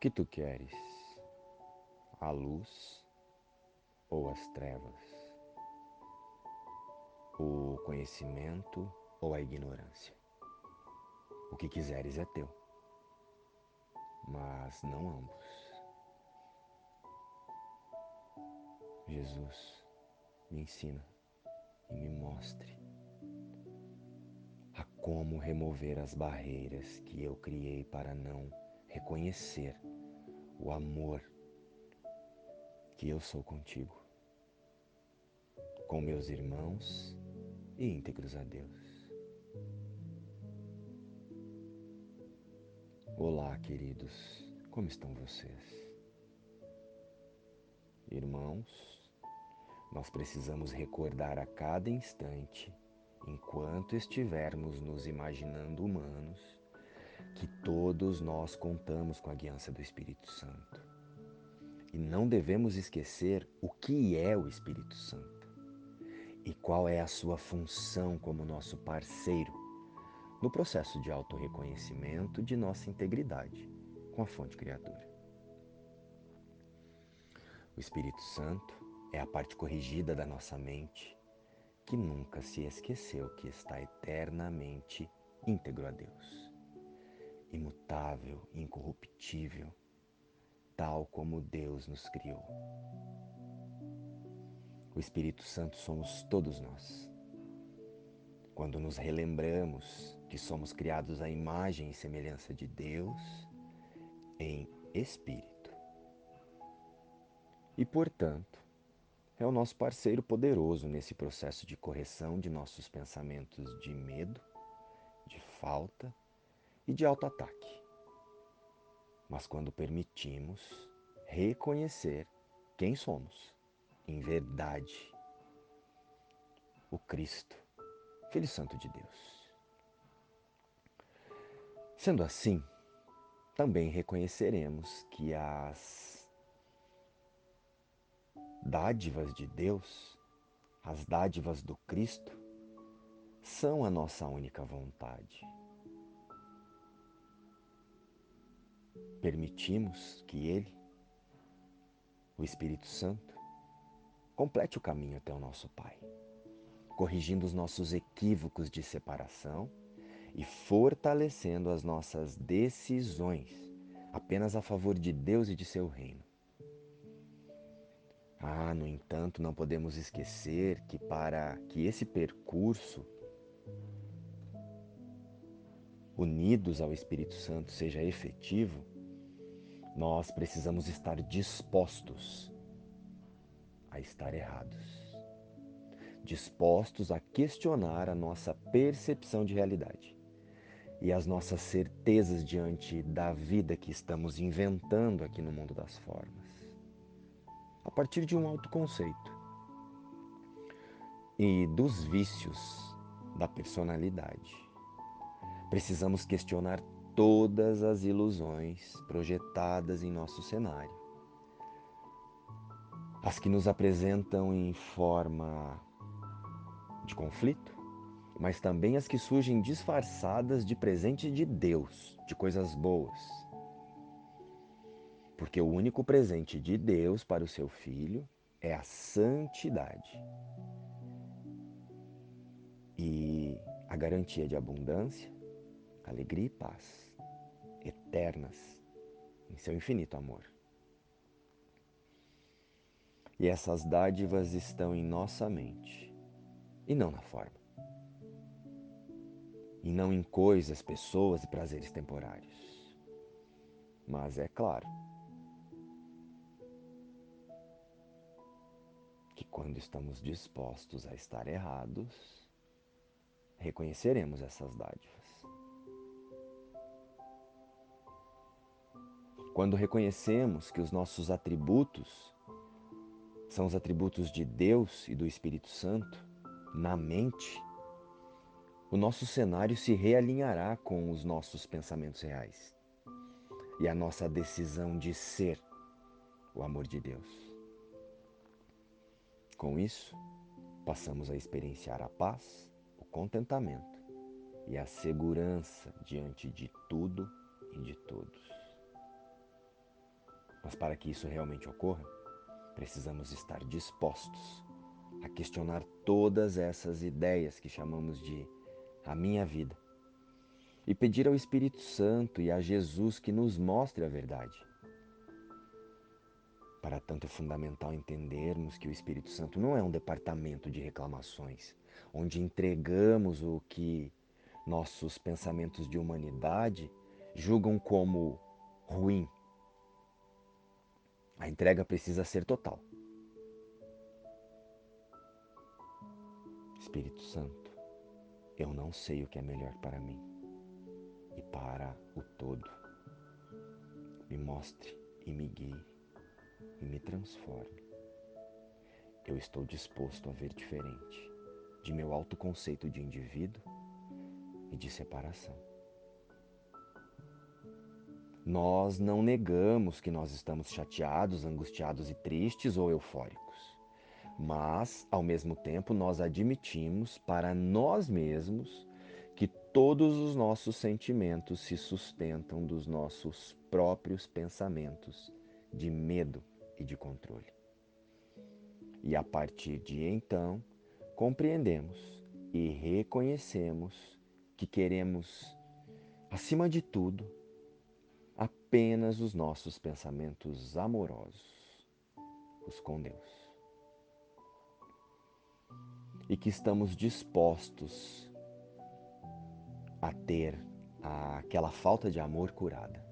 que tu queres? A luz ou as trevas? O conhecimento ou a ignorância? O que quiseres é teu, mas não ambos. Jesus, me ensina e me mostre a como remover as barreiras que eu criei para não reconhecer o amor que eu sou contigo, com meus irmãos e íntegros a Deus. Olá, queridos, como estão vocês? Irmãos, nós precisamos recordar a cada instante, enquanto estivermos nos imaginando humanos, que todos nós contamos com a guiança do Espírito Santo. E não devemos esquecer o que é o Espírito Santo e qual é a sua função como nosso parceiro no processo de autorreconhecimento de nossa integridade com a fonte criadora. O Espírito Santo é a parte corrigida da nossa mente que nunca se esqueceu que está eternamente íntegro a Deus, imutável, incorruptível, tal como Deus nos criou. O Espírito Santo somos todos nós. Quando nos relembramos que somos criados à imagem e semelhança de Deus em espírito. E, portanto, é o nosso parceiro poderoso nesse processo de correção de nossos pensamentos de medo, de falta e de auto-ataque. Mas quando permitimos reconhecer quem somos, em verdade, o Cristo, Filho Santo de Deus. Sendo assim, também reconheceremos que as dádivas de Deus, as dádivas do Cristo, são a nossa única vontade. Permitimos que Ele, o Espírito Santo, complete o caminho até o nosso Pai, corrigindo os nossos equívocos de separação e fortalecendo as nossas decisões apenas a favor de Deus e de seu reino. Ah, no entanto, não podemos esquecer que para que esse percurso unidos ao Espírito Santo seja efetivo, nós precisamos estar dispostos a estar errados, dispostos a questionar a nossa percepção de realidade e as nossas certezas diante da vida que estamos inventando aqui no mundo das formas a partir de um autoconceito e dos vícios da personalidade. Precisamos questionar todas as ilusões projetadas em nosso cenário. As que nos apresentam em forma de conflito, mas também as que surgem disfarçadas de presente de Deus, de coisas boas porque o único presente de Deus para o seu filho é a santidade. E a garantia de abundância, alegria e paz eternas em seu infinito amor. E essas dádivas estão em nossa mente e não na forma. E não em coisas, pessoas e prazeres temporários. Mas é claro, que quando estamos dispostos a estar errados, reconheceremos essas dádivas. Quando reconhecemos que os nossos atributos são os atributos de Deus e do Espírito Santo na mente, o nosso cenário se realinhará com os nossos pensamentos reais e a nossa decisão de ser o amor de Deus. Com isso, passamos a experienciar a paz, o contentamento e a segurança diante de tudo e de todos. Mas para que isso realmente ocorra, precisamos estar dispostos a questionar todas essas ideias que chamamos de a minha vida e pedir ao Espírito Santo e a Jesus que nos mostre a verdade. Para tanto é fundamental entendermos que o Espírito Santo não é um departamento de reclamações, onde entregamos o que nossos pensamentos de humanidade julgam como ruim. A entrega precisa ser total. Espírito Santo, eu não sei o que é melhor para mim e para o todo. Me mostre e me guie e me transforme. Eu estou disposto a ver diferente de meu autoconceito de indivíduo e de separação. Nós não negamos que nós estamos chateados, angustiados e tristes ou eufóricos, mas, ao mesmo tempo, nós admitimos para nós mesmos que todos os nossos sentimentos se sustentam dos nossos próprios pensamentos de medo e de controle. E a partir de então, compreendemos e reconhecemos que queremos, acima de tudo, apenas os nossos pensamentos amorosos, os com Deus. E que estamos dispostos a ter aquela falta de amor curada.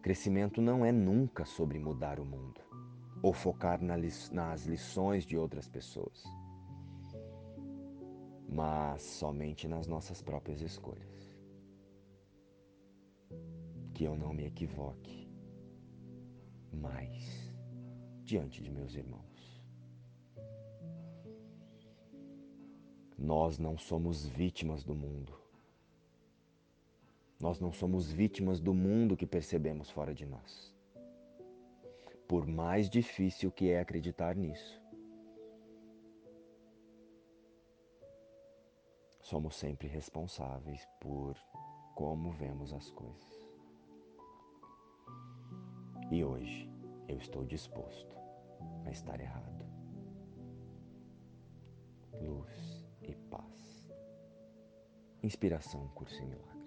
Crescimento não é nunca sobre mudar o mundo ou focar nas lições de outras pessoas, mas somente nas nossas próprias escolhas. Que eu não me equivoque mais diante de meus irmãos. Nós não somos vítimas do mundo nós não somos vítimas do mundo que percebemos fora de nós. Por mais difícil que é acreditar nisso, somos sempre responsáveis por como vemos as coisas. E hoje eu estou disposto a estar errado. Luz e paz. Inspiração Curso em.